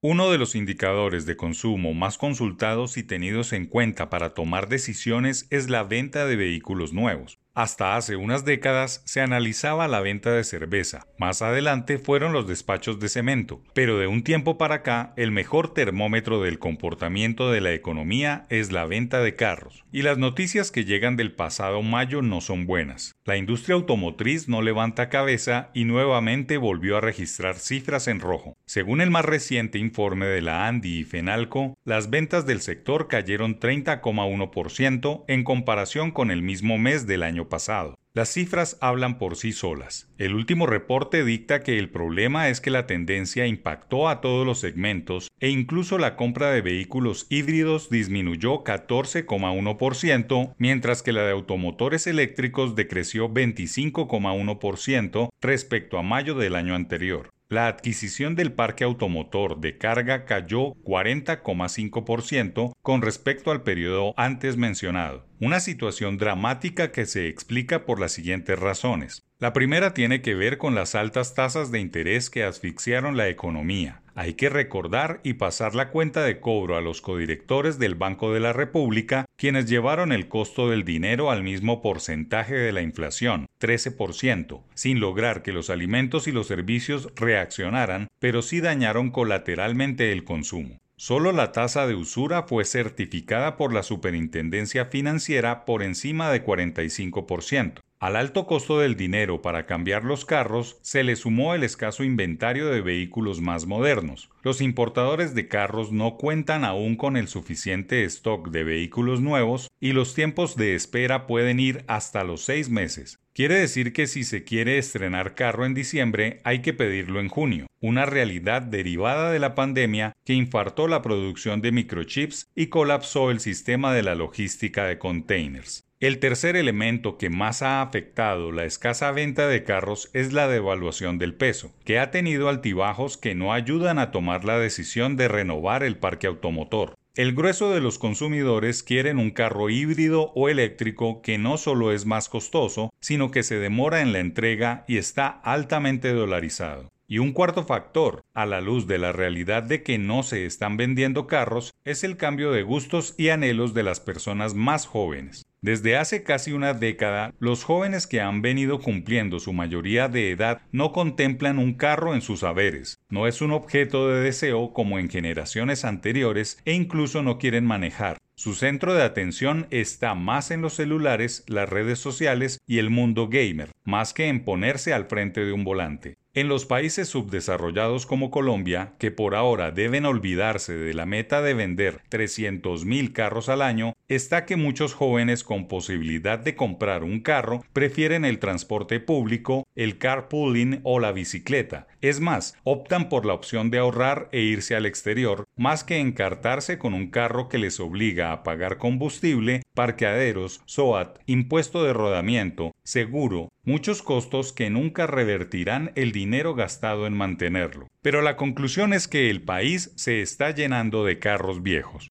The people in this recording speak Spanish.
Uno de los indicadores de consumo más consultados y tenidos en cuenta para tomar decisiones es la venta de vehículos nuevos. Hasta hace unas décadas se analizaba la venta de cerveza, más adelante fueron los despachos de cemento, pero de un tiempo para acá el mejor termómetro del comportamiento de la economía es la venta de carros. Y las noticias que llegan del pasado mayo no son buenas. La industria automotriz no levanta cabeza y nuevamente volvió a registrar cifras en rojo. Según el más reciente informe de la Andy y Fenalco, las ventas del sector cayeron 30,1% en comparación con el mismo mes del año pasado. Las cifras hablan por sí solas. El último reporte dicta que el problema es que la tendencia impactó a todos los segmentos e incluso la compra de vehículos híbridos disminuyó 14,1%, mientras que la de automotores eléctricos decreció 25,1% respecto a mayo del año anterior. La adquisición del parque automotor de carga cayó 40,5% con respecto al periodo antes mencionado, una situación dramática que se explica por las siguientes razones. La primera tiene que ver con las altas tasas de interés que asfixiaron la economía. Hay que recordar y pasar la cuenta de cobro a los codirectores del Banco de la República, quienes llevaron el costo del dinero al mismo porcentaje de la inflación, 13%, sin lograr que los alimentos y los servicios reaccionaran, pero sí dañaron colateralmente el consumo. Solo la tasa de usura fue certificada por la Superintendencia Financiera por encima de 45%. Al alto costo del dinero para cambiar los carros se le sumó el escaso inventario de vehículos más modernos. Los importadores de carros no cuentan aún con el suficiente stock de vehículos nuevos y los tiempos de espera pueden ir hasta los seis meses. Quiere decir que si se quiere estrenar carro en diciembre hay que pedirlo en junio, una realidad derivada de la pandemia que infartó la producción de microchips y colapsó el sistema de la logística de containers. El tercer elemento que más ha afectado la escasa venta de carros es la devaluación del peso, que ha tenido altibajos que no ayudan a tomar la decisión de renovar el parque automotor. El grueso de los consumidores quieren un carro híbrido o eléctrico que no solo es más costoso, sino que se demora en la entrega y está altamente dolarizado. Y un cuarto factor, a la luz de la realidad de que no se están vendiendo carros, es el cambio de gustos y anhelos de las personas más jóvenes. Desde hace casi una década, los jóvenes que han venido cumpliendo su mayoría de edad no contemplan un carro en sus haberes, no es un objeto de deseo como en generaciones anteriores e incluso no quieren manejar. Su centro de atención está más en los celulares, las redes sociales y el mundo gamer, más que en ponerse al frente de un volante. En los países subdesarrollados como Colombia, que por ahora deben olvidarse de la meta de vender 300.000 carros al año, está que muchos jóvenes con posibilidad de comprar un carro prefieren el transporte público, el carpooling o la bicicleta. Es más, optan por la opción de ahorrar e irse al exterior, más que encartarse con un carro que les obliga a pagar combustible, parqueaderos, SOAT, impuesto de rodamiento, seguro, muchos costos que nunca revertirán el dinero gastado en mantenerlo. Pero la conclusión es que el país se está llenando de carros viejos.